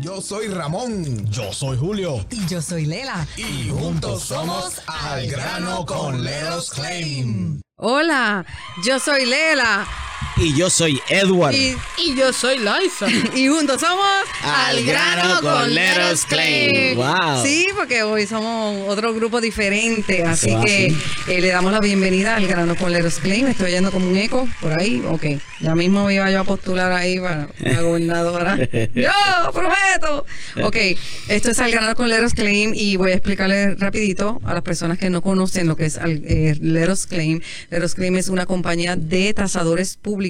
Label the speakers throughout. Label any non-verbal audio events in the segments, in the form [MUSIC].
Speaker 1: Yo soy Ramón.
Speaker 2: Yo soy Julio.
Speaker 3: Y yo soy Lela.
Speaker 1: Y juntos somos Al Grano con Leros Claim.
Speaker 3: Hola, yo soy Lela.
Speaker 4: Y yo soy Edward.
Speaker 3: Y,
Speaker 5: Y yo soy Liza. [LAUGHS]
Speaker 3: y juntos somos
Speaker 4: Al grano con Leros Claim. Wow.
Speaker 3: Sí, porque hoy somos otro grupo diferente, así que
Speaker 4: sí.
Speaker 3: eh, le damos la bienvenida al grano con Leros Claim. Estoy yendo como un eco por ahí. Ok, ya mismo me iba yo a postular ahí para la [LAUGHS] gobernadora. ¡Yo prometo! Ok, esto es al grano con Leros Claim y voy a explicarle rapidito a las personas que no conocen lo que es al- eh, Leros Claim. Leros Claim es una compañía de tasadores públicos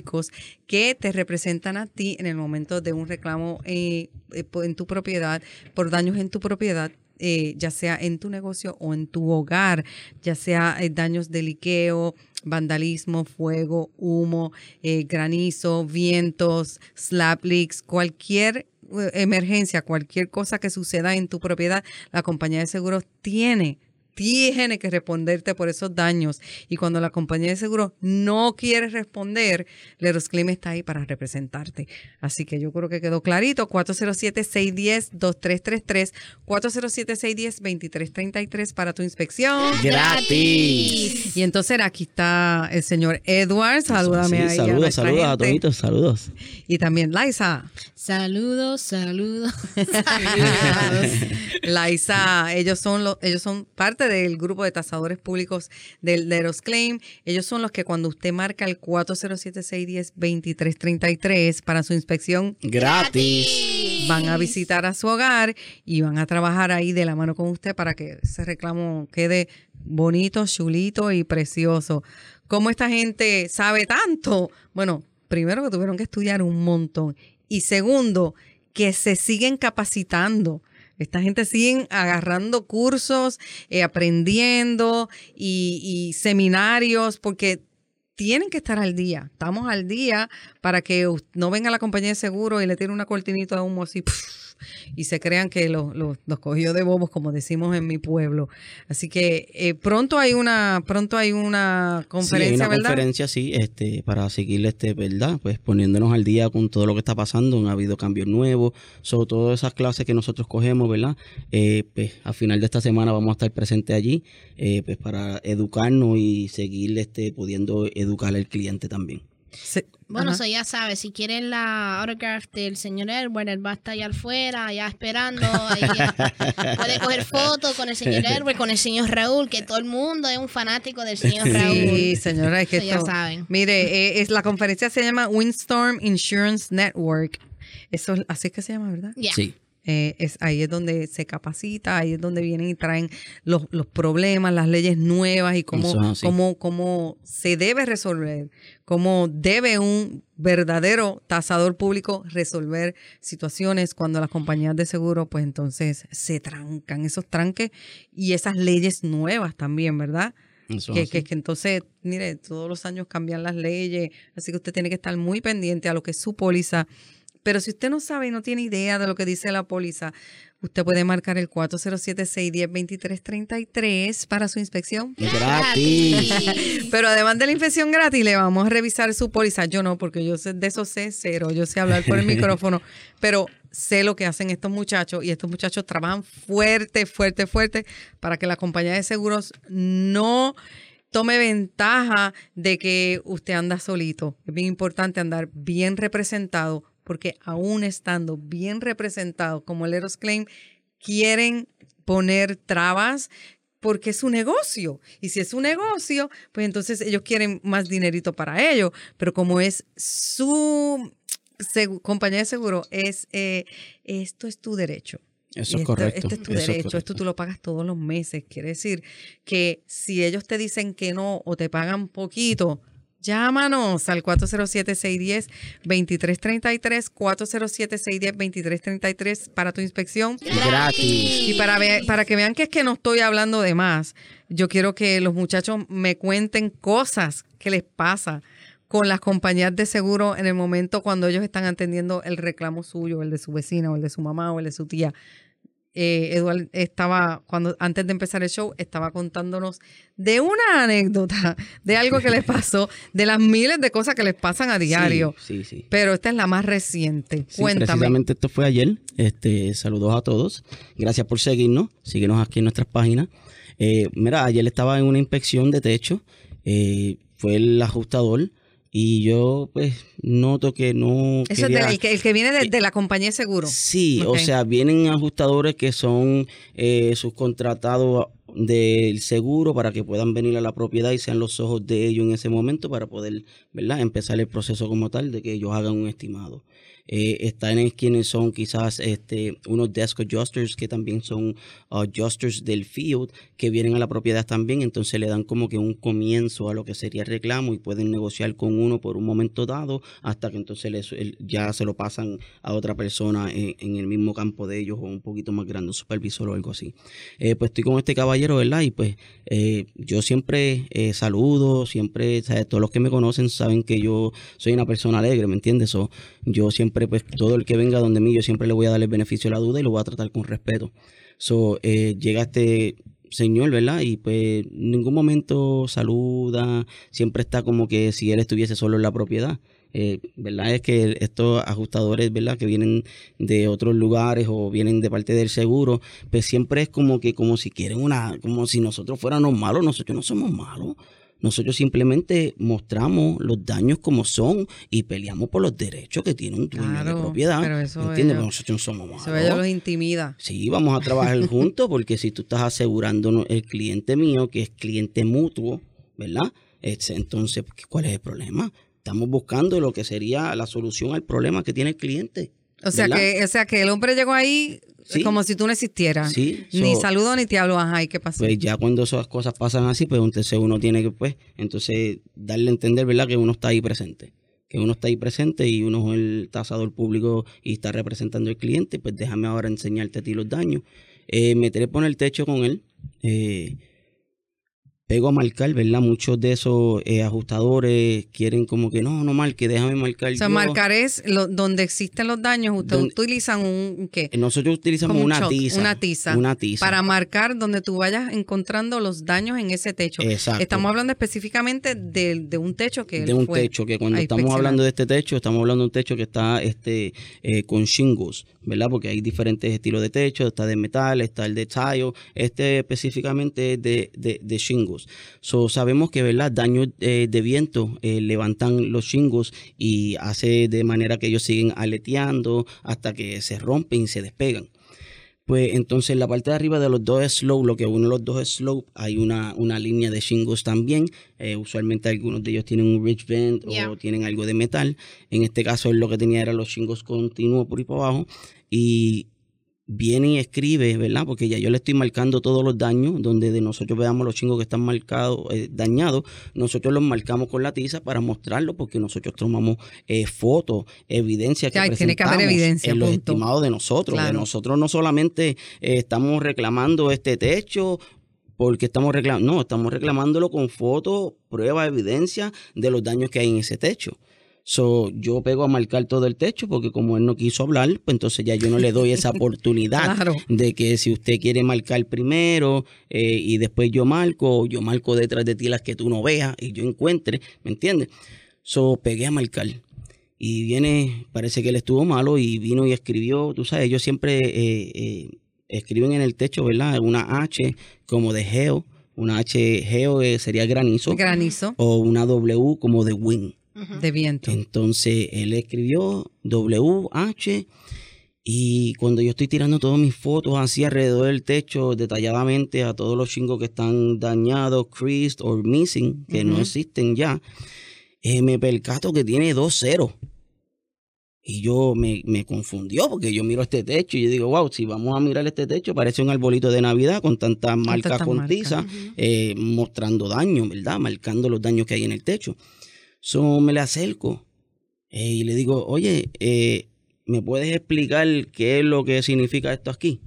Speaker 3: que te representan a ti en el momento de un reclamo eh, eh, en tu propiedad por daños en tu propiedad eh, ya sea en tu negocio o en tu hogar, ya sea daños de liqueo, vandalismo, fuego, humo, granizo, vientos, slap leaks, cualquier emergencia, cualquier cosa que suceda en tu propiedad, la compañía de seguros tiene tiene que responderte por esos daños. Y cuando la compañía de seguros no quiere responder, Leros Claim está ahí para representarte. Así que yo creo que quedó clarito. 407-610-2333, 407-610-2333 para tu inspección.
Speaker 4: Gratis.
Speaker 3: Y entonces aquí está el señor Edward. Salúdame
Speaker 4: Sí,
Speaker 3: ahí. a
Speaker 4: saludos,
Speaker 3: nuestra
Speaker 4: saludos a
Speaker 3: gente.
Speaker 4: toditos, saludos.
Speaker 3: Y también Liza.
Speaker 5: Saludos, saludos. [LAUGHS] [LAUGHS]
Speaker 3: Liza, ellos son los, ellos son parte del grupo de tasadores públicos del Leros Claim. Ellos son los que cuando usted marca el 407-610-2333 para su inspección,
Speaker 4: Gratis.
Speaker 3: van a visitar a su hogar y van a trabajar ahí de la mano con usted para que ese reclamo quede bonito, chulito y precioso. ¿Cómo esta gente sabe tanto? Bueno, primero que tuvieron que estudiar un montón y segundo, que se siguen capacitando. Esta gente siguen agarrando cursos, eh, aprendiendo y, seminarios porque tienen que estar al día. Estamos al día para que no venga la compañía de seguro y le tire una cortinita de humo así. Y se crean que los, los, los cogió de bobos, como decimos en mi pueblo. Así que eh, pronto hay una pronto hay una
Speaker 4: Sí, hay
Speaker 3: conferencia,
Speaker 4: una
Speaker 3: ¿verdad?
Speaker 4: conferencia, sí, este, para seguirle, este, ¿verdad? Pues poniéndonos al día con todo lo que está pasando. Ha habido cambios nuevos, sobre todo esas clases que nosotros cogemos, ¿verdad? Eh, pues a final de esta semana vamos a estar presentes allí, eh, pues para educarnos y seguir, este, pudiendo educar al cliente también.
Speaker 3: Sí.
Speaker 5: Bueno,
Speaker 3: Ajá.
Speaker 5: so ya sabes, si quieren la autograph del señor Edward, él va a estar allá afuera, allá esperando. ya. [LAUGHS] Puede coger fotos con el señor Edward, con el señor Raúl, que todo el mundo es un fanático del señor Raúl.
Speaker 3: Sí, señora, es que
Speaker 5: Eso ya saben.
Speaker 3: Mire, eh, es la conferencia se llama Windstorm Insurance Network. Eso es- así es que se llama, ¿verdad?
Speaker 5: Ya.
Speaker 4: Sí.
Speaker 3: Eh, es, ahí es donde se capacita, ahí es donde vienen y traen los, los problemas, las leyes nuevas y cómo, cómo, cómo se debe resolver, cómo debe un verdadero tasador público resolver situaciones cuando las compañías de seguro, pues entonces se trancan esos tranques y esas leyes nuevas también, ¿verdad? Que, que, que entonces, mire, todos los años cambian las leyes, así que usted tiene que estar muy pendiente a lo que es su póliza. Pero si usted no sabe y no tiene idea de lo que dice la póliza, usted puede marcar el 407-610-2333 para su inspección.
Speaker 4: Gratis.
Speaker 3: Pero además de la inspección gratis, le vamos a revisar su póliza. Yo no, porque yo sé- de eso sé cero. Yo sé hablar por el micrófono, pero sé lo que hacen estos muchachos y estos muchachos trabajan fuerte, fuerte, fuerte para que la compañía de seguros no tome ventaja de que usted anda solito. Es bien importante andar bien representado porque aún estando bien representado como el Eros Claim, quieren poner trabas porque es su negocio. Y si es su negocio, pues entonces ellos quieren más dinerito para ellos. Pero como es su compañía de seguro, es eh, esto es tu derecho.
Speaker 4: Eso es correcto.
Speaker 3: Este es tu
Speaker 4: eso es
Speaker 3: derecho, esto tú lo pagas todos los meses. Quiere decir que si ellos te dicen que no o te pagan poquito, llámanos al 407-610-2333, 407-610-2333 para tu inspección.
Speaker 4: Gratis.
Speaker 3: Y para, ver- para que vean que es que no estoy hablando de más, yo quiero que los muchachos me cuenten cosas que les pasa con las compañías de seguro en el momento cuando ellos están atendiendo el reclamo suyo, el de su vecina o el de su mamá o el de su tía. Eh, Eduard estaba, cuando antes de empezar el show, estaba contándonos de una anécdota, de algo que les pasó, de las miles de cosas que les pasan a diario.
Speaker 4: Sí, sí. sí.
Speaker 3: Pero esta es la más reciente.
Speaker 4: Sí,
Speaker 3: Cuéntame.
Speaker 4: precisamente esto fue ayer. Este, saludos a todos. Gracias por seguirnos. Síguenos aquí en nuestras páginas. Eh, mira, ayer estaba en una inspección de techo. eh, fue el ajustador. Y yo, pues, noto que no.
Speaker 3: Eso
Speaker 4: quería-
Speaker 3: es el, que, el que viene de, de la compañía de seguro.
Speaker 4: Sí, o sea, vienen ajustadores que son eh, subcontratados del seguro para que puedan venir a la propiedad y sean los ojos de ellos en ese momento para poder, ¿verdad? Empezar el proceso como tal de que ellos hagan un estimado. Eh, están en quienes son quizás este, unos desk adjusters que también son adjusters del field que vienen a la propiedad también, entonces le dan como que un comienzo a lo que sería reclamo y pueden negociar con uno por un momento dado hasta que entonces les- el- ya se lo pasan a otra persona en, en el mismo campo de ellos o un poquito más grande, un supervisor o algo así. Eh, pues estoy con este caballero, ¿verdad? Y pues eh, yo siempre eh, saludo, siempre, ¿sabes? todos los que me conocen saben que yo soy una persona alegre, ¿me entiendes? So, yo siempre, pues todo el que venga donde mí, yo siempre le voy a dar el beneficio de la duda y lo voy a tratar con respeto. So, eh, llega este señor, ¿verdad? Y pues en ningún momento saluda, siempre está como que si él estuviese solo en la propiedad. Eh, ¿Verdad? Es que estos ajustadores, ¿verdad? Que vienen de otros lugares o vienen de parte del seguro, pues siempre es como que, como si quieren una, como si nosotros fuéramos malos, nosotros no somos malos. Nosotros simplemente mostramos los daños como son y peleamos por los derechos que tiene un dueño de
Speaker 3: Claro,
Speaker 4: propiedad.
Speaker 3: pero eso
Speaker 4: ¿Me entiendes?
Speaker 3: ellos-
Speaker 4: nosotros no somos malos.
Speaker 3: Eso ellos los intimida.
Speaker 4: Sí, vamos a trabajar [LAUGHS] juntos porque si tú estás asegurando el cliente mío, que es cliente mutuo, ¿verdad? Es- Entonces, ¿cuál es el problema? Estamos buscando lo que sería la solución al problema que tiene el cliente.
Speaker 3: O sea,
Speaker 4: ¿verdad?
Speaker 3: que, o sea que el hombre llegó ahí
Speaker 4: Sí.
Speaker 3: como si tú no existieras.
Speaker 4: Sí,
Speaker 3: Ni saludo ni te hablo, ajá, ¿y qué pasó?
Speaker 4: Pues ya cuando esas cosas pasan así, pues entonces uno tiene que, pues, entonces darle a entender, ¿verdad? Que uno está ahí presente. Que uno está ahí presente y uno es el tasador público y está representando al cliente, pues déjame ahora enseñarte a ti los daños. Eh, me trepo en el techo con él. eh, pego a marcar, ¿verdad? Muchos de esos eh, ajustadores quieren como que no, no marque, déjame marcar
Speaker 3: o sea,
Speaker 4: yo.
Speaker 3: marcar es lo- donde existen los daños, ustedes utilizan un, ¿qué?
Speaker 4: Eh, Nosotros utilizamos
Speaker 3: un
Speaker 4: una tiza.
Speaker 3: Una tiza.
Speaker 4: Una tiza.
Speaker 3: Para marcar donde tú vayas encontrando los daños en ese techo.
Speaker 4: Exacto.
Speaker 3: Estamos hablando específicamente de, de un techo que
Speaker 4: de un
Speaker 3: fue
Speaker 4: techo que cuando estamos hablando de este techo estamos hablando de un techo que está este eh, con shingles verdad porque hay diferentes estilos de techo está de metal está el de tile este específicamente es de, de, de shingles so, sabemos que verdad daños eh, de viento eh, levantan los shingles y hace de manera que ellos siguen aleteando hasta que se rompen y se despegan pues entonces en la parte de arriba de los dos slope, lo que une los dos slope, hay una, una línea de shingles también. Eh, usualmente algunos de ellos tienen un ridge bend
Speaker 5: Yeah.
Speaker 4: o tienen algo de metal. En este caso él lo que tenía era los shingles continuos por ahí para abajo. Y viene y escribe, ¿verdad? Porque ya yo le estoy marcando todos los daños, donde de nosotros veamos los chingos que están marcados, eh, dañados, nosotros los marcamos con la tiza para mostrarlo, porque nosotros tomamos eh, fotos, evidencia que
Speaker 3: Ya, tiene que haber
Speaker 4: presentamos
Speaker 3: evidencia,
Speaker 4: en los
Speaker 3: punto.
Speaker 4: estimados de nosotros. De nosotros no solamente eh, estamos reclamando este techo porque estamos reclamando, no, estamos reclamándolo con fotos, pruebas, evidencia de los daños que hay en ese techo. So, yo pego a marcar todo el techo porque como él no quiso hablar, pues entonces ya yo no le doy esa [LAUGHS] oportunidad
Speaker 3: Claro.
Speaker 4: de que si usted quiere marcar primero eh, y después yo marco, yo marco detrás de ti las que tú no veas y yo encuentre, ¿me entiendes? So, pegué a marcar. Y viene, parece que él estuvo malo y vino y escribió, tú sabes, ellos siempre eh, eh, escriben en el techo, ¿verdad? Una H como de geo, una H geo sería granizo,
Speaker 3: granizo
Speaker 4: o una W como de
Speaker 3: de viento.
Speaker 4: Entonces él escribió WH y cuando yo estoy tirando todas mis fotos así alrededor del techo detalladamente a todos los chingos que están dañados, creased or missing, que no existen ya, eh, me percato que tiene dos ceros. Y yo me, me confundió porque yo miro este techo y yo digo, wow, si vamos a mirar este techo, parece un arbolito de Navidad con tantas marcas con tiza,
Speaker 5: Ujú.
Speaker 4: eh, mostrando daños, ¿verdad? Marcando los daños que hay en el techo. So, me le acerco eh, y le digo, oye, eh, ¿me puedes explicar qué es lo que significa esto aquí?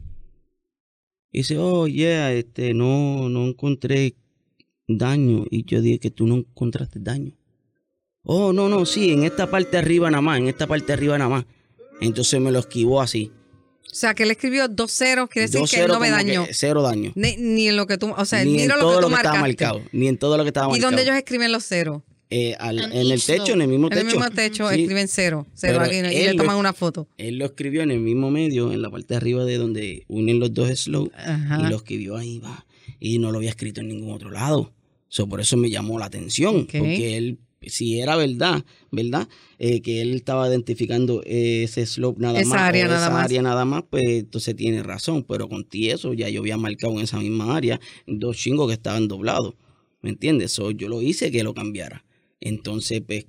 Speaker 4: Y dice, oh, yeah, este, no, no encontré daño. Y yo dije que tú no encontraste daño. Oh, no, no, sí, en esta parte arriba nada más, en esta parte arriba nada más. Entonces me lo esquivó así.
Speaker 3: O sea, que él escribió dos ceros, quiere decir que él no me dañó.
Speaker 4: cero daño.
Speaker 3: Ni, ni en lo que tú, o sea,
Speaker 4: ni en
Speaker 3: lo
Speaker 4: todo
Speaker 3: que
Speaker 4: lo que estaba marcado. Ni en todo lo que estaba
Speaker 3: ¿Y
Speaker 4: marcado.
Speaker 3: dónde ellos escriben los ceros?
Speaker 4: Eh, al-
Speaker 5: En
Speaker 4: el techo, en el mismo
Speaker 3: En el
Speaker 4: techo.
Speaker 3: mismo techo
Speaker 4: Sí.
Speaker 3: escriben cero, cero aquí, y le
Speaker 4: lo-
Speaker 3: toman una foto.
Speaker 4: Él lo escribió en el mismo medio, en la parte de arriba de donde unen los dos slopes.
Speaker 3: Ajá.
Speaker 4: Y lo escribió ahí, va. Y no lo había escrito en ningún otro lado. So, por eso me llamó la atención. Porque él, si era verdad, ¿verdad? Eh, que él estaba identificando ese slope nada
Speaker 3: Esa
Speaker 4: más.
Speaker 3: área nada
Speaker 4: esa
Speaker 3: más.
Speaker 4: área nada más, pues entonces tiene razón. Pero con ti eso ya yo había marcado en esa misma área dos chingos que estaban doblados. ¿Me entiendes? So, yo lo hice que lo cambiara. Entonces, pues,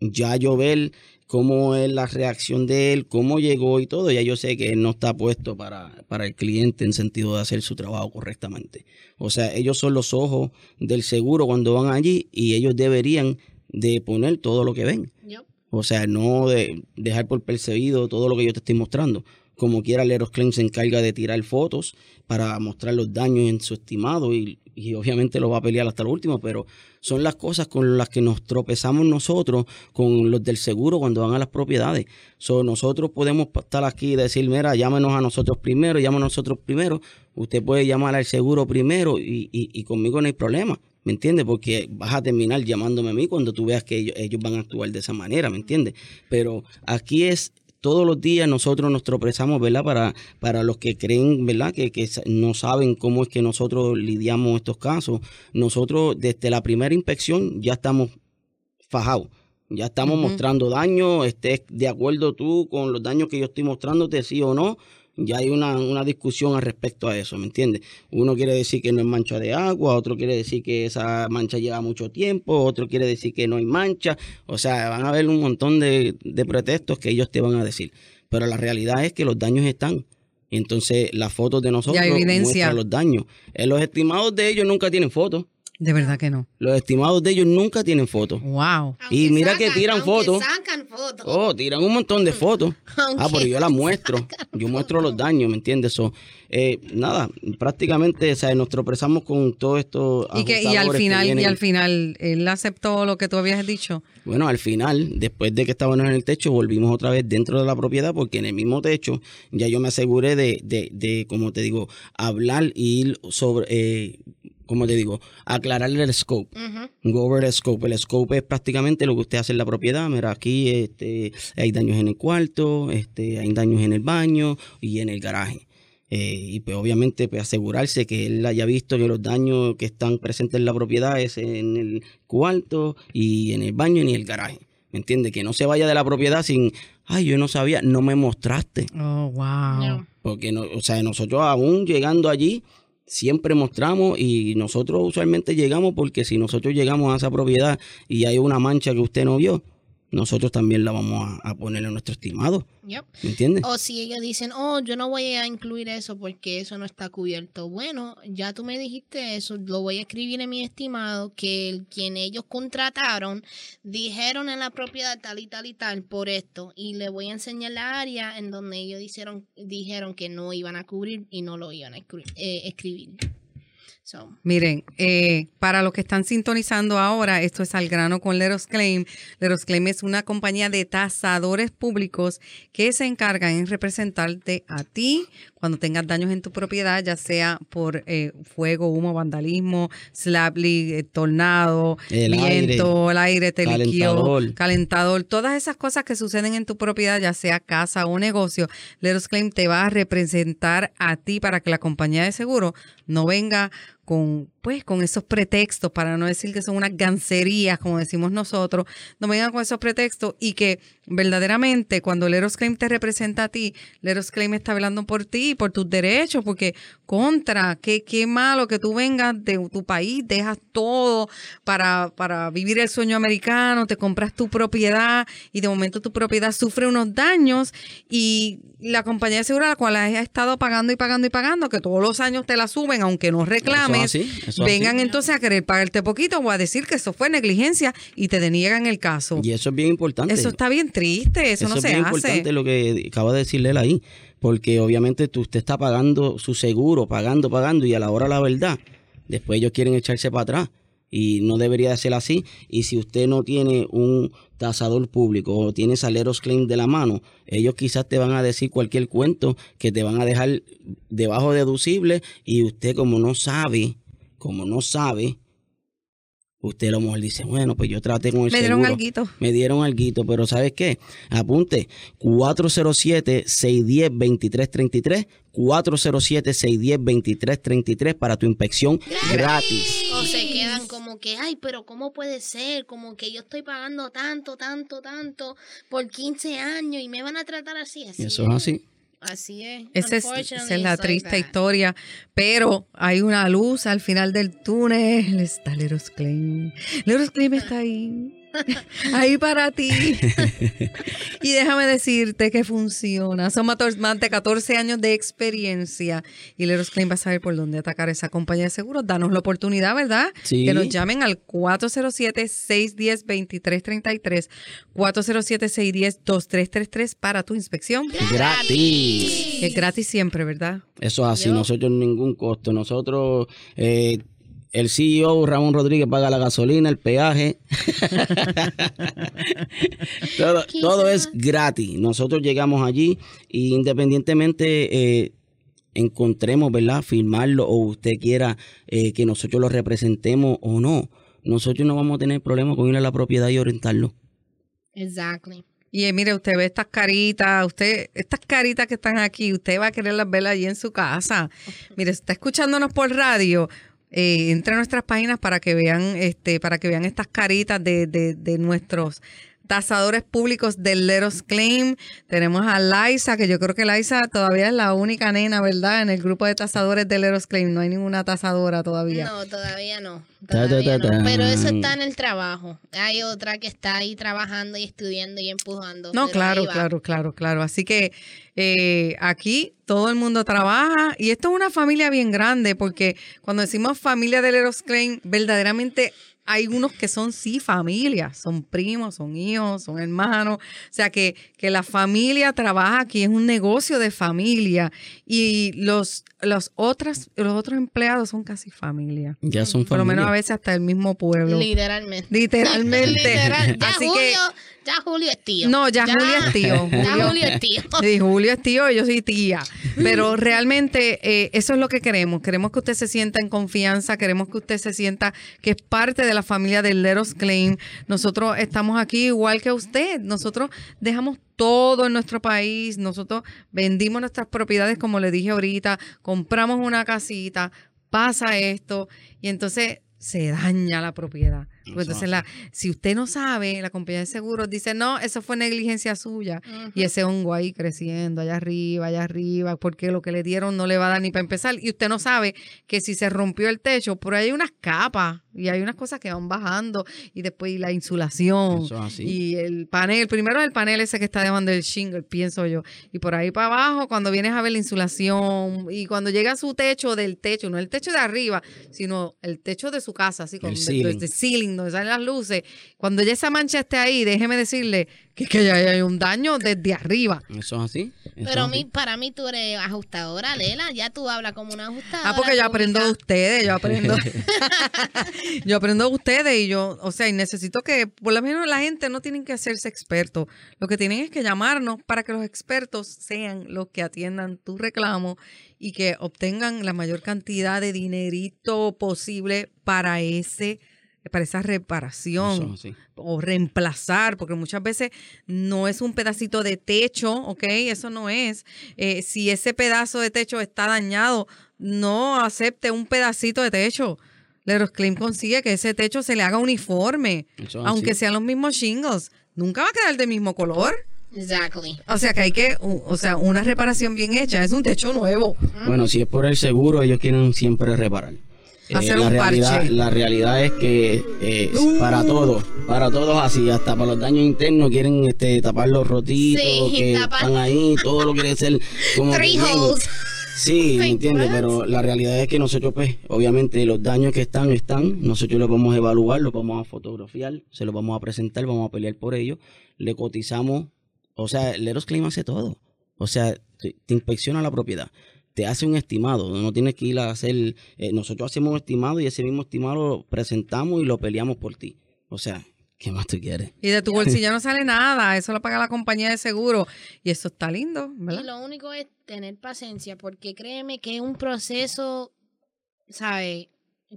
Speaker 4: ya yo ver cómo es la reacción de él, cómo llegó y todo, ya yo sé que él no está puesto para, para el cliente en sentido de hacer su trabajo correctamente. O sea, ellos son los ojos del seguro cuando van allí y ellos deberían de poner todo lo que ven.
Speaker 5: Yep.
Speaker 4: O sea, no de dejar por percibido todo lo que yo te estoy mostrando. Como quiera, Leros Claim se encarga de tirar fotos para mostrar los daños en su estimado y, obviamente lo va a pelear hasta lo último, pero son las cosas con las que nos tropezamos nosotros con los del seguro cuando van a las propiedades. So, nosotros podemos estar aquí y decir, mira, llámenos a nosotros primero, llámenos a nosotros primero. Usted puede llamar al seguro primero y conmigo no hay problema. ¿Me entiendes? Porque vas a terminar llamándome a mí cuando tú veas que ellos, ellos van a actuar de esa manera, ¿me entiendes? Pero aquí es todos los días nosotros nos tropezamos, ¿verdad? Para, para los que creen, ¿verdad? Que, que no saben cómo es que nosotros lidiamos estos casos. Nosotros desde la primera inspección ya estamos fajados. Ya estamos mostrando daños, estés de acuerdo tú con los daños que yo estoy mostrándote, sí o no. Ya hay una, una discusión al respecto a eso, ¿me entiendes? Uno quiere decir que no es mancha de agua, otro quiere decir que esa mancha lleva mucho tiempo, otro quiere decir que no hay mancha. O sea, van a haber un montón de, de pretextos que ellos te van a decir. Pero la realidad es que los daños están. Y entonces las fotos de nosotros muestran los daños. En los estimados de ellos nunca tienen fotos.
Speaker 3: De verdad que no.
Speaker 4: Los estimados de ellos nunca tienen fotos.
Speaker 3: Wow.
Speaker 4: Y mira que tiran fotos.
Speaker 5: Sacan fotos.
Speaker 4: Oh, tiran un montón de fotos. [LAUGHS] Ah, pero yo las muestro. Yo muestro los daños, ¿me entiendes? So, eh, nada, prácticamente o sea, nos tropezamos con todo esto.
Speaker 3: Y, que, y al final, y al final, él aceptó lo que tú habías dicho.
Speaker 4: Bueno, al final, después de que estábamos en el techo, volvimos otra vez dentro de la propiedad porque en el mismo techo ya yo me aseguré de, de, de como te digo, hablar y ir sobre, eh, como te digo, aclararle el scope.
Speaker 5: Ujú.
Speaker 4: Go over the scope. El scope es prácticamente lo que usted hace en la propiedad. Mira, aquí este, hay daños en el cuarto, este, hay daños en el baño y en el garaje. Eh, y pues obviamente pues, asegurarse que él haya visto que los daños que están presentes en la propiedad es en el cuarto y en el baño y en el garaje. ¿Me entiende? Que no se vaya de la propiedad sin, ay, yo no sabía, no me mostraste.
Speaker 3: Oh, wow.
Speaker 5: No.
Speaker 4: Porque, no, o sea, nosotros aún llegando allí, siempre mostramos y nosotros usualmente llegamos porque si nosotros llegamos a esa propiedad y hay una mancha que usted no vio, nosotros también la vamos a, a poner en nuestro estimado.
Speaker 5: Yep.
Speaker 4: ¿Me entiendes?
Speaker 5: O si ellos dicen, oh, yo no voy a incluir eso porque eso no está cubierto. Bueno, ya tú me dijiste eso, lo voy a escribir en mi estimado, que el, quien ellos contrataron dijeron en la propiedad tal y tal y tal por esto. Y le voy a enseñar la área en donde ellos dijeron, dijeron que no iban a cubrir y no lo iban a eh, escribir. So,
Speaker 3: Miren, eh, para los que están sintonizando ahora, esto es al grano con Leros Claim. Leros Claim es una compañía de tasadores públicos que se encargan en representarte a ti cuando tengas daños en tu propiedad, ya sea por eh, fuego, humo, vandalismo, slaply, eh, tornado,
Speaker 4: El
Speaker 3: viento, el aire te liquió,
Speaker 4: calentador.
Speaker 3: calentador, todas esas cosas que suceden en tu propiedad, ya sea casa o negocio, Leros Claim te va a representar a ti para que la compañía de seguro no venga con pues con esos pretextos para no decir que son unas gancerías como decimos nosotros no vengan con esos pretextos y que verdaderamente cuando Leros Claim te representa a ti Leros Claim está hablando por ti por tus derechos porque contra qué, qué malo que tú vengas de tu país dejas todo para, para vivir el sueño americano te compras tu propiedad y de momento tu propiedad sufre unos daños y la compañía de seguro a la cual has estado pagando y pagando y pagando que todos los años te la suben aunque no reclames
Speaker 4: Eso es así, eso
Speaker 3: vengan
Speaker 4: así.
Speaker 3: entonces a querer pagarte poquito o a decir que eso fue negligencia y te deniegan el caso.
Speaker 4: Y eso es bien importante.
Speaker 3: Eso está bien triste, eso, no
Speaker 4: es
Speaker 3: se
Speaker 4: bien
Speaker 3: hace.
Speaker 4: importante lo que acaba de decirle él ahí, porque obviamente tú, usted está pagando su seguro, pagando, pagando, y a la hora la verdad, después ellos quieren echarse para atrás. y no debería de ser así. Y si usted no tiene un tasador público o tiene saleros claim de la mano, ellos quizás te van a decir cualquier cuento que te van a dejar debajo deducible y usted como no sabe, como no sabe, usted a lo mejor dice, bueno, pues yo traté con el
Speaker 3: Me dieron
Speaker 4: seguro.
Speaker 3: alguito.
Speaker 4: Me dieron alguito, pero ¿sabes qué? Apunte 407-610-2333, 407-610-2333 para tu inspección gratis.
Speaker 5: O se quedan como que, ay, pero ¿cómo puede ser? Como que yo estoy pagando tanto, tanto, tanto por 15 años y me van a tratar así. así
Speaker 4: Eso es así.
Speaker 5: Así es.
Speaker 3: Esa es, esa es la
Speaker 5: like
Speaker 3: triste historia, pero hay una luz al final del túnel. Está Leros Claim. Leros Claim está ahí. [LAUGHS] Ahí para ti. [LAUGHS] y déjame decirte que funciona. Somos mator- más de 14 años de experiencia y Leros Claim va a saber por dónde atacar esa compañía de seguros. Danos la oportunidad, ¿verdad?
Speaker 4: Sí.
Speaker 3: Que nos llamen al 407-610-2333, 407-610-2333 para tu inspección.
Speaker 4: Gratis.
Speaker 3: Es gratis siempre, ¿verdad?
Speaker 4: Eso es así,
Speaker 5: Yo-
Speaker 4: nosotros ningún costo. Nosotros, eh, el CEO Ramón Rodríguez paga la gasolina, el peaje. [LAUGHS] todo, todo es gratis. Nosotros llegamos allí y independientemente eh, encontremos, ¿verdad? Firmarlo o usted quiera eh, que nosotros lo representemos o no, nosotros no vamos a tener problema con ir a la propiedad y orientarlo.
Speaker 5: Exactly.
Speaker 3: Y eh, mire, usted ve estas caritas, usted, estas caritas que están aquí, usted va a quererlas ver allí en su casa. [LAUGHS] Mire, está escuchándonos por radio. Eh, entre a nuestras páginas para que vean, este, para que vean estas caritas de, de, de nuestros tasadores públicos del Leros Claim. Tenemos a Liza, que yo creo que Liza todavía es la única nena, ¿verdad? En el grupo de tasadores del Leros Claim. No hay ninguna tasadora todavía.
Speaker 5: No, todavía no.
Speaker 4: Ta, ta,
Speaker 5: Todavía
Speaker 4: ta,
Speaker 5: no. Pero eso está en el trabajo. Hay otra que está ahí trabajando y estudiando y empujando.
Speaker 3: No, claro, claro, claro, claro. Así que eh, aquí todo el mundo trabaja y esto es una familia bien grande porque cuando decimos familia de Leros Klein, verdaderamente hay unos que son sí familia, son primos, son hijos, son hermanos. O sea que, que la familia trabaja aquí, es un negocio de familia y los, los, otras, los otros empleados son casi familia.
Speaker 4: Ya son
Speaker 3: Por lo menos a
Speaker 4: familia.
Speaker 3: veces hasta el mismo pueblo.
Speaker 5: Literalmente.
Speaker 3: Literalmente.
Speaker 5: Literal. Ya [LAUGHS]
Speaker 3: Así que
Speaker 5: Julio, ya Julio es tío.
Speaker 3: No, ya Julio es tío. [LAUGHS]
Speaker 5: Ya
Speaker 3: Julio-
Speaker 5: Julio es tío. [LAUGHS]
Speaker 3: Sí, Julio es tío yo soy tía. Pero realmente eh, eso es lo que queremos. Queremos que usted se sienta en confianza, queremos que usted se sienta que es parte de la familia del Leros Claim. Nosotros estamos aquí igual que usted. Nosotros dejamos todo en nuestro país. Nosotros vendimos nuestras propiedades, como le dije ahorita, compramos una casita, pasa esto y entonces se daña la propiedad. Pues entonces, la, si usted no sabe, la compañía de seguros dice, no, eso fue negligencia suya. Y ese hongo ahí creciendo, allá arriba, allá arriba, porque lo que le dieron no le va a dar ni para empezar. Y usted no sabe que si se rompió el techo, por ahí hay unas capas y hay unas cosas que van bajando y después la insulación
Speaker 4: Eso es así.
Speaker 3: y el panel. Primero es el panel ese que está debajo del shingle, pienso yo. Y por ahí para abajo, cuando vienes a ver la insulación y cuando llega a su techo del techo, no el techo de arriba, sino el techo de su casa, así con
Speaker 4: El
Speaker 3: de-
Speaker 4: ceiling.
Speaker 3: de ceiling, salen las luces. Cuando ya esa mancha esté ahí, déjeme decirle que, que ya hay un daño desde arriba.
Speaker 4: Eso es así. eso
Speaker 5: Pero
Speaker 4: así.
Speaker 5: mí, para mí tú eres ajustadora, Lela. Ya tú hablas como una ajustadora.
Speaker 3: Ah, porque yo aprendo de ustedes, yo aprendo. [LAUGHS] [LAUGHS] yo aprendo de ustedes y yo, o sea, y necesito que, por lo menos la gente no tienen que hacerse expertos. Lo que tienen es que llamarnos para que los expertos sean los que atiendan tu reclamo y que obtengan la mayor cantidad de dinerito posible para ese para esa reparación
Speaker 4: Eso
Speaker 3: o reemplazar, porque muchas veces no es un pedacito de techo, ¿ok? Eso no es. Eh, si ese pedazo de techo está dañado, no acepte un pedacito de techo. Leros Claim consigue que ese techo se le haga uniforme,
Speaker 4: Eso
Speaker 3: aunque sean los mismos shingles. Nunca va a quedar del mismo color.
Speaker 5: Exactly.
Speaker 3: O sea que hay que, o sea, una reparación bien hecha. Es un techo nuevo.
Speaker 4: Bueno, si es por el seguro, ellos quieren siempre reparar. Eh, la realidad,
Speaker 3: parche.
Speaker 4: La realidad es que eh, para todos, para todos así, hasta para los daños internos quieren este, tapar los rotitos
Speaker 5: Sí,
Speaker 4: que
Speaker 5: tapar.
Speaker 4: están ahí, todo lo quiere ser como que
Speaker 5: Three holes.
Speaker 4: Sí, ¿me entiendes? Pero la realidad es que nosotros, pues, obviamente los daños que están, están. Nosotros los vamos a evaluar, los vamos a fotografiar, se los vamos a presentar, vamos a pelear por ellos. Le cotizamos, o sea, Leros Claim hace todo. O sea, te inspecciona la propiedad, te hace un estimado. No tienes que ir a hacer. eh, nosotros hacemos un estimado y ese mismo estimado lo presentamos y lo peleamos por ti. O sea, ¿qué más tú quieres?
Speaker 3: Y de tu bolsillo [LAUGHS] no sale nada, eso lo paga la compañía de seguro. Y eso está lindo,
Speaker 5: Y
Speaker 3: ¿verdad?
Speaker 5: lo único es tener paciencia, porque créeme que es un proceso, ¿sabes?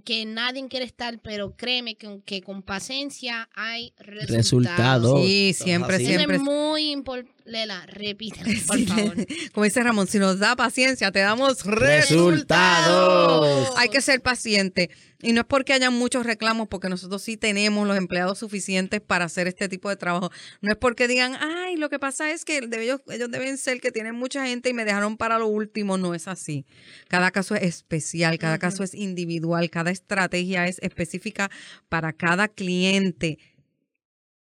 Speaker 5: Que nadie quiere estar, pero créeme que, que con paciencia hay resultados.
Speaker 4: Resultados.
Speaker 3: Sí, siempre.
Speaker 5: Eso
Speaker 3: siempre.
Speaker 5: es muy importante. Lela, repítelo, [LAUGHS] por
Speaker 3: Sí,
Speaker 5: favor.
Speaker 3: Como dice Ramón, si nos da paciencia, te damos
Speaker 4: Resultados.
Speaker 3: resultados. Hay que ser paciente. Y no es porque hayan muchos reclamos, porque nosotros sí tenemos los empleados suficientes para hacer este tipo de trabajo. No es porque digan, ay, lo que pasa es que ellos, ellos deben ser que tienen mucha gente y me dejaron para lo último. No es así. Cada caso es especial, cada caso es individual, cada estrategia es específica para cada cliente.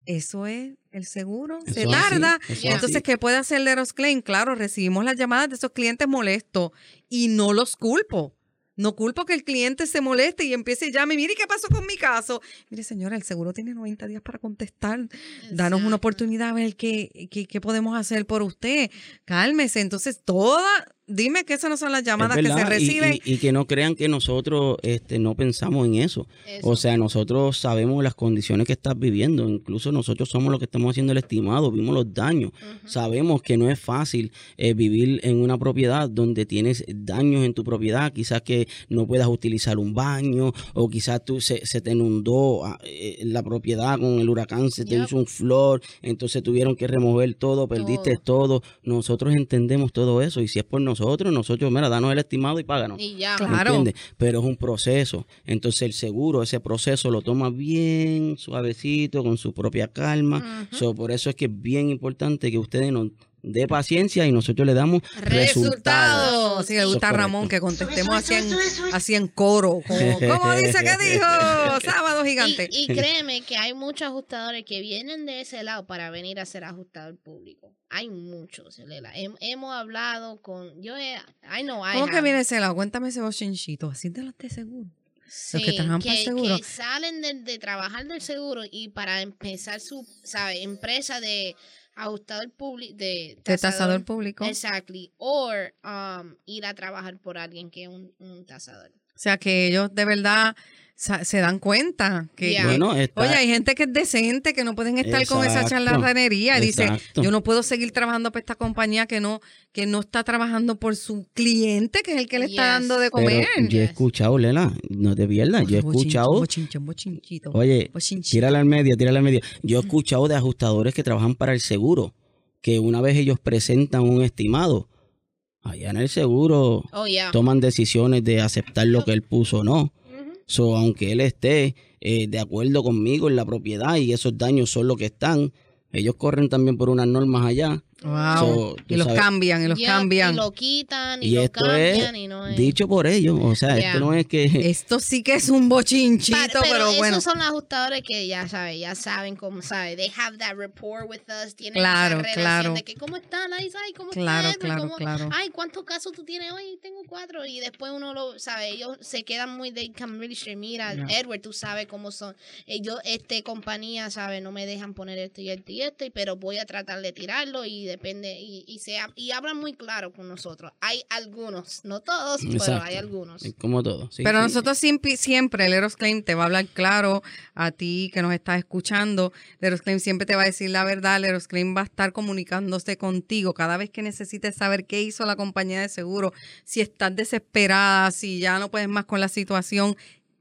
Speaker 3: Eso es el seguro.
Speaker 4: Eso
Speaker 3: Se
Speaker 4: así,
Speaker 3: tarda. Entonces,
Speaker 4: así.
Speaker 3: ¿qué puede hacer Leros Claim? Claro, recibimos las llamadas de esos clientes molestos y no los culpo. No culpo que el cliente se moleste y empiece y llame, mire, ¿qué pasó con mi caso? Mire, señora, el seguro tiene 90 días para contestar. Danos una oportunidad a ver qué, qué, qué podemos hacer por usted. Cálmese. Entonces, toda, dime que esas no son las
Speaker 4: Es
Speaker 3: llamadas que se
Speaker 4: y-
Speaker 3: reciben.
Speaker 4: Y, y que no crean que nosotros este, no pensamos en eso.
Speaker 5: Eso.
Speaker 4: O sea, nosotros sabemos las condiciones que estás viviendo. Incluso nosotros somos los que estamos haciendo el estimado, vimos los daños. Sabemos que no es fácil eh, vivir en una propiedad donde tienes daños en tu propiedad. Quizás que no puedas utilizar un baño o quizás tú se, se te inundó ah, eh, la propiedad con el huracán, se te
Speaker 5: Yep.
Speaker 4: hizo un flor, entonces tuvieron que remover todo, perdiste todo. Nosotros entendemos todo eso y si es por nosotros, nosotros, mira, danos el estimado y páganos.
Speaker 5: Y ya.
Speaker 3: Claro.
Speaker 4: Pero es un proceso. Entonces el seguro, ese proceso lo toma bien suavecito, con su propia calma.
Speaker 5: Ujú.
Speaker 4: So, por eso es que es bien importante que ustedes nos dé paciencia y nosotros le damos resultados.
Speaker 3: Resultados. Sí, le gusta a Ramón que contestemos así en, así en coro. Como, [LAUGHS] ¿Cómo dice que dijo? Sábado gigante.
Speaker 5: Y, y créeme que hay muchos ajustadores que vienen de ese lado para venir a ser ajustador público. Hay muchos, Lela. Hem- hemos hablado con. Yo he. I know I
Speaker 3: ¿Cómo que viene ese lado? Cuéntame ese bochinchito. Así de los de seguro.
Speaker 5: Sí,
Speaker 3: que trabajan para el seguro.
Speaker 5: que salen de, de trabajar del seguro y para empezar su, ¿sabe? Empresa de ajustador público, de
Speaker 3: tasador público.
Speaker 5: Exactly. O um, ir a trabajar por alguien que es un, un tasador.
Speaker 3: O sea, que ellos de verdad se dan cuenta que,
Speaker 4: Bueno, está-
Speaker 3: oye, hay gente que es decente, que no pueden estar con esa charlatanería. Y dice, yo no puedo seguir trabajando para esta compañía que no que no está trabajando por su cliente, que es el que le está dando de
Speaker 4: pero
Speaker 3: comer.
Speaker 4: yo he escuchado, Lela, no te pierdas, yo he escuchado,
Speaker 3: bochinche, bochinchito,
Speaker 4: oye, tírala al medio, tírala al medio. Yo he escuchado de ajustadores que trabajan para el seguro, que una vez ellos presentan un estimado, allá en el seguro
Speaker 5: Oh, yeah.
Speaker 4: toman decisiones de aceptar lo que él puso o no.
Speaker 5: Ujú.
Speaker 4: So, aunque él esté eh, de acuerdo conmigo en la propiedad y esos daños son los que están, ellos corren también por unas normas allá.
Speaker 3: Wow.
Speaker 4: So,
Speaker 3: y los
Speaker 4: sabes-
Speaker 3: cambian, y los cambian.
Speaker 5: Y lo quitan, y,
Speaker 4: Y
Speaker 5: lo
Speaker 4: esto
Speaker 5: cambian,
Speaker 4: es
Speaker 5: y no es...
Speaker 4: dicho por ellos. O sea,
Speaker 5: Yeah.
Speaker 4: esto no es que... [LAUGHS]
Speaker 3: Esto sí que es un bochinchito, pero,
Speaker 5: esos
Speaker 3: bueno.
Speaker 5: son los ajustadores que ya saben, ya saben cómo saben. They have that rapport with us. Tienen
Speaker 3: Claro,
Speaker 5: esa relación
Speaker 3: claro.
Speaker 5: de que cómo están, ay, ay, cómo
Speaker 3: Claro,
Speaker 5: están,
Speaker 3: claro,
Speaker 5: ¿Cómo-
Speaker 3: claro.
Speaker 5: Ay, ¿cuántos casos tú tienes hoy? Tengo cuatro. Y después uno lo sabe, ellos se quedan muy, they can really share. Mira,
Speaker 3: Yeah.
Speaker 5: Edward, tú sabes cómo son. Ellos, este compañía, sabe, no me dejan poner esto y esto y esto, y- pero voy a tratar de tirarlo y depende, y, y, se, y hablan muy claro con nosotros. Hay algunos, no todos, pero hay algunos.
Speaker 4: Es como todo. sí,
Speaker 3: Pero
Speaker 4: sí.
Speaker 3: nosotros siempre, siempre, el Eros Claim te va a hablar claro a ti que nos estás escuchando. El Eros Claim siempre te va a decir la verdad. El Eros Claim va a estar comunicándose contigo cada vez que necesites saber qué hizo la compañía de seguro. Si estás desesperada, si ya no puedes más con la situación,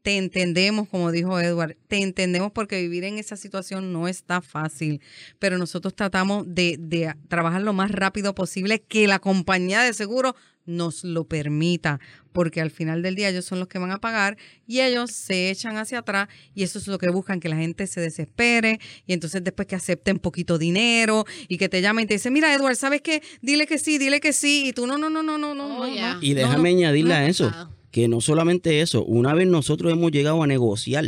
Speaker 3: te entendemos, como dijo Edward, te entendemos porque vivir en esa situación no está fácil, pero nosotros tratamos de, de trabajar lo más rápido posible que la compañía de seguro nos lo permita, porque al final del día ellos son los que van a pagar y ellos se echan hacia atrás y eso es lo que buscan, que la gente se desespere y entonces después que acepten poquito dinero y que te llamen y te dicen, mira Edward, ¿sabes qué? Dile que sí, dile que sí y tú no, no, no, no, no, no.
Speaker 5: Oh,
Speaker 3: no,
Speaker 5: yeah.
Speaker 3: no,
Speaker 4: Y
Speaker 3: no,
Speaker 4: déjame
Speaker 3: no".
Speaker 4: añadirle a eso. Que no solamente eso, una vez nosotros hemos llegado a negociar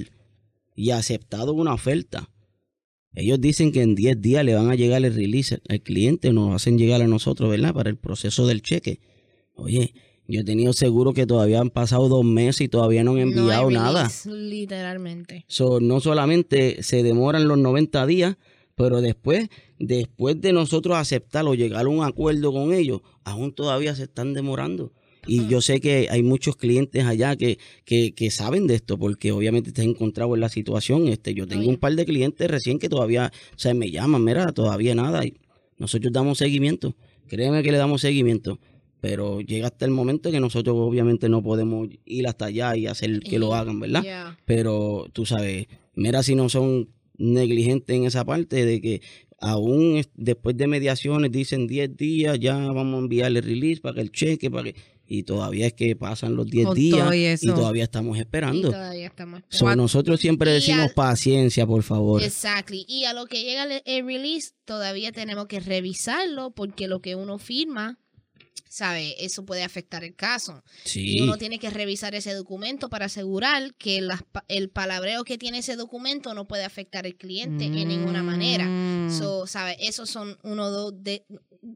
Speaker 4: y aceptado una oferta, ellos dicen que en 10 días le van a llegar el release al cliente, nos hacen llegar a nosotros, ¿verdad? Para el proceso del cheque. Oye, yo he tenido seguro que todavía han pasado dos meses y todavía no han
Speaker 5: No
Speaker 4: enviado nada.
Speaker 5: Literalmente.
Speaker 4: So, no solamente se demoran los 90 días, pero después, después de nosotros aceptar o llegar a un acuerdo con ellos, aún todavía se están demorando. Y yo sé que hay muchos clientes allá que, que, que saben de esto, porque obviamente te has encontrado en la situación. Este, yo tengo un par de clientes recién que todavía, o sea, me llaman, mira, todavía nada. Y nosotros damos seguimiento. Créeme que le damos seguimiento. Pero llega hasta el momento que nosotros obviamente no podemos ir hasta allá y hacer que lo hagan, ¿verdad?
Speaker 5: Yeah.
Speaker 4: Pero tú sabes, mira si no son negligentes en esa parte de que aún es- después de mediaciones dicen 10 días, ya vamos a enviarle release para que el cheque, para que... Y todavía es que pasan los 10
Speaker 3: Con
Speaker 4: días
Speaker 3: y
Speaker 4: y, todavía estamos
Speaker 5: Y
Speaker 4: esperando.
Speaker 5: todavía estamos
Speaker 4: So,
Speaker 5: esperando.
Speaker 4: nosotros siempre
Speaker 5: Y
Speaker 4: decimos
Speaker 5: al-
Speaker 4: paciencia, por favor.
Speaker 5: Exactly. Y a lo que llega el, el release, todavía tenemos que revisarlo porque lo que uno firma, ¿sabe? Eso puede afectar el caso. Y
Speaker 4: Sí.
Speaker 5: uno tiene que revisar ese documento para asegurar que pa- el palabreo que tiene ese documento no puede afectar al cliente en ninguna manera.
Speaker 3: Mm.
Speaker 5: So, ¿sabe? Esos son uno, dos, de,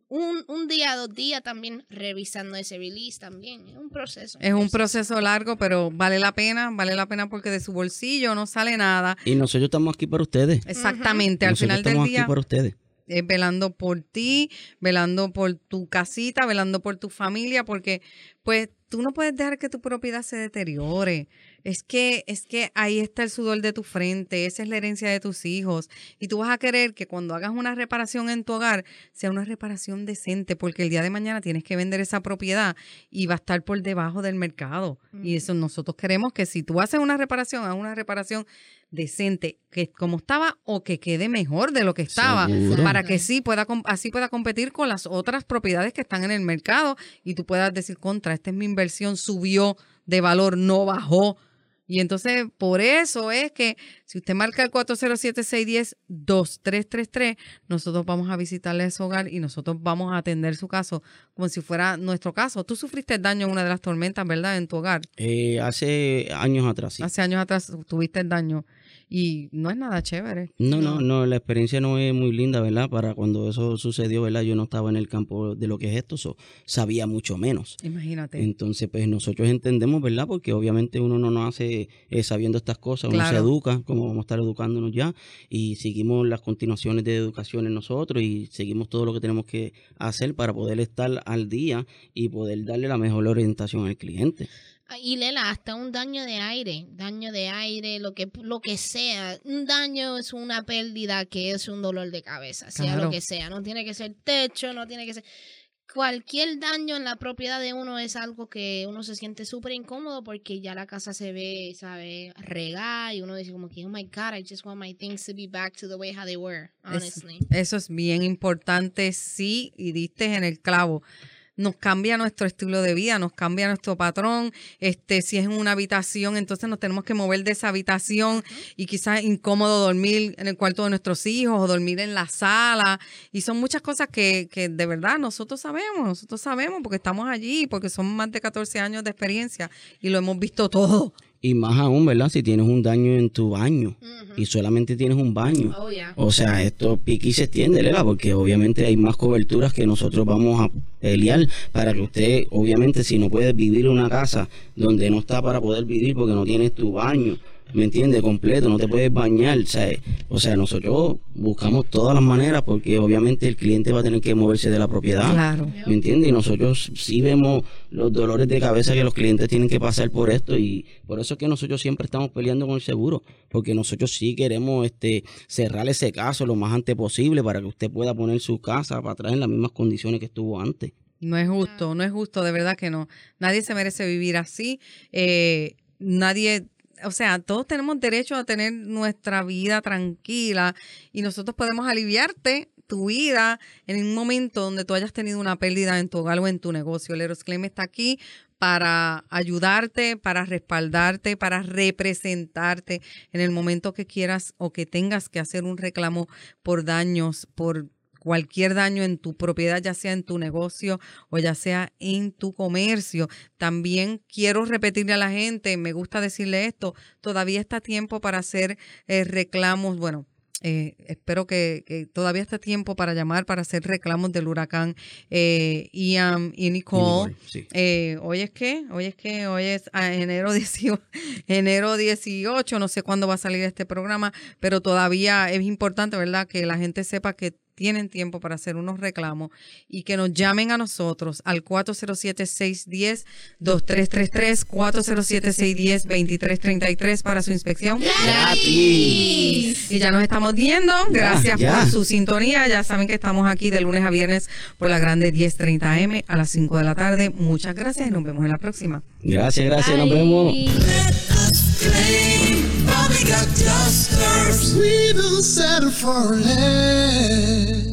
Speaker 5: un, un día, dos días también revisando ese release también. Es un proceso.
Speaker 3: Es un proceso largo, pero vale la pena, vale la pena porque de su bolsillo no sale nada.
Speaker 4: Y nosotros estamos aquí para ustedes.
Speaker 3: Exactamente, al
Speaker 4: nosotros
Speaker 3: final del
Speaker 4: estamos
Speaker 3: día
Speaker 4: aquí para ustedes.
Speaker 3: es velando por ti, velando por tu casita, velando por tu familia, porque pues tú no puedes dejar que tu propiedad se deteriore. Es que, es que ahí está el sudor de tu frente, esa es la herencia de tus hijos. Y tú vas a querer que cuando hagas una reparación en tu hogar sea una reparación decente, porque el día de mañana tienes que vender esa propiedad y va a estar por debajo del mercado. Y eso nosotros queremos que si tú haces una reparación, haz una reparación decente, que como estaba o que quede mejor de lo que estaba,
Speaker 4: Seguro.
Speaker 3: para que sí pueda así pueda competir con las otras propiedades que están en el mercado y tú puedas decir contra, esta es mi inversión, subió de valor, no bajó. Y entonces, por eso es que si usted marca el 407-610-2333, nosotros vamos a visitarle su hogar y nosotros vamos a atender su caso como si fuera nuestro caso. Tú sufriste daño en una de las tormentas, ¿verdad? En tu hogar.
Speaker 4: Eh, hace años atrás, sí.
Speaker 3: Hace años atrás tuviste el daño y no es nada chévere.
Speaker 4: No, no, no, la experiencia no es muy linda, ¿verdad? Para cuando eso sucedió, ¿verdad? Yo no estaba en el campo de lo que es esto, so, sabía mucho menos.
Speaker 3: Imagínate.
Speaker 4: Entonces, pues nosotros entendemos, ¿verdad? Porque obviamente uno no nos hace eh, sabiendo estas cosas, uno se educa, como vamos a estar educándonos ya, y seguimos las continuaciones de educación en nosotros y seguimos todo lo que tenemos que hacer para poder estar al día y poder darle la mejor orientación al cliente.
Speaker 5: Y Lela, hasta un daño de aire, daño de aire, lo que, lo que sea. Un daño es una pérdida que es un dolor de cabeza, sea
Speaker 3: Claro.
Speaker 5: lo que sea. No tiene que ser techo, no tiene que ser... Cualquier daño en la propiedad de uno es algo que uno se siente súper incómodo porque ya la casa se ve, ¿sabe? Regada y uno dice como que, oh my God, I just want my things to be back to the way how they were,
Speaker 3: Es-
Speaker 5: honestly.
Speaker 3: Eso es bien importante, sí, y diste en el clavo. Nos cambia nuestro estilo de vida, nos cambia nuestro patrón. Este, si es en una habitación, entonces nos tenemos que mover de esa habitación y quizás incómodo dormir en el cuarto de nuestros hijos o dormir en la sala. Y son muchas cosas que, que de verdad nosotros sabemos, nosotros sabemos porque estamos allí, porque son más de 14 años de experiencia y lo hemos visto todo.
Speaker 4: Y más aún, ¿verdad? Si tienes un daño en tu baño y solamente tienes un baño.
Speaker 5: Oh, yeah.
Speaker 4: O sea, esto pique y se extiende, Lela, porque obviamente hay más coberturas que nosotros vamos a pelear para que usted, obviamente, si no puedes vivir en una casa donde no está para poder vivir porque no tienes tu baño, ¿me entiendes? Completo, no te puedes bañar, o sea, o sea, nosotros buscamos todas las maneras porque obviamente el cliente va a tener que moverse de la propiedad.
Speaker 3: Claro.
Speaker 4: ¿Me entiendes? Y nosotros sí vemos los dolores de cabeza que los clientes tienen que pasar por esto y por eso es que nosotros siempre estamos peleando con el seguro, porque nosotros sí queremos este cerrar ese caso lo más antes posible para que usted pueda poner su casa para atrás en las mismas condiciones que estuvo antes.
Speaker 3: No es justo, no es justo, de verdad que no. Nadie se merece vivir así. Eh, nadie, o sea, todos tenemos derecho a tener nuestra vida tranquila y nosotros podemos aliviarte tu vida en un momento donde tú hayas tenido una pérdida en tu hogar o en tu negocio. Leros Claim está aquí para ayudarte, para respaldarte, para representarte en el momento que quieras o que tengas que hacer un reclamo por daños, por cualquier daño en tu propiedad, ya sea en tu negocio o ya sea en tu comercio. También quiero repetirle a la gente, me gusta decirle esto, todavía está tiempo para hacer eh, reclamos, bueno. eh, espero que, que todavía está tiempo para llamar para hacer reclamos del huracán eh, Ian y Nicole.
Speaker 4: Sí.
Speaker 3: Eh, hoy es que, hoy es que, hoy es ah, enero 18, [LAUGHS] enero 18, no sé cuándo va a salir este programa, pero todavía es importante, ¿verdad? Que la gente sepa que tienen tiempo para hacer unos reclamos y que nos llamen a nosotros al 407-610-2333, 407-610-2333 para su inspección.
Speaker 4: ¡Gratis!
Speaker 3: Y ya nos estamos viendo. Gracias
Speaker 4: ya.
Speaker 3: por su sintonía. Ya saben que estamos aquí de lunes a viernes por la grande 1030 M a las 5 de la tarde. Muchas gracias y nos vemos en la próxima.
Speaker 4: Gracias, gracias, nos vemos.
Speaker 1: got dusters.
Speaker 2: We don't settle for less.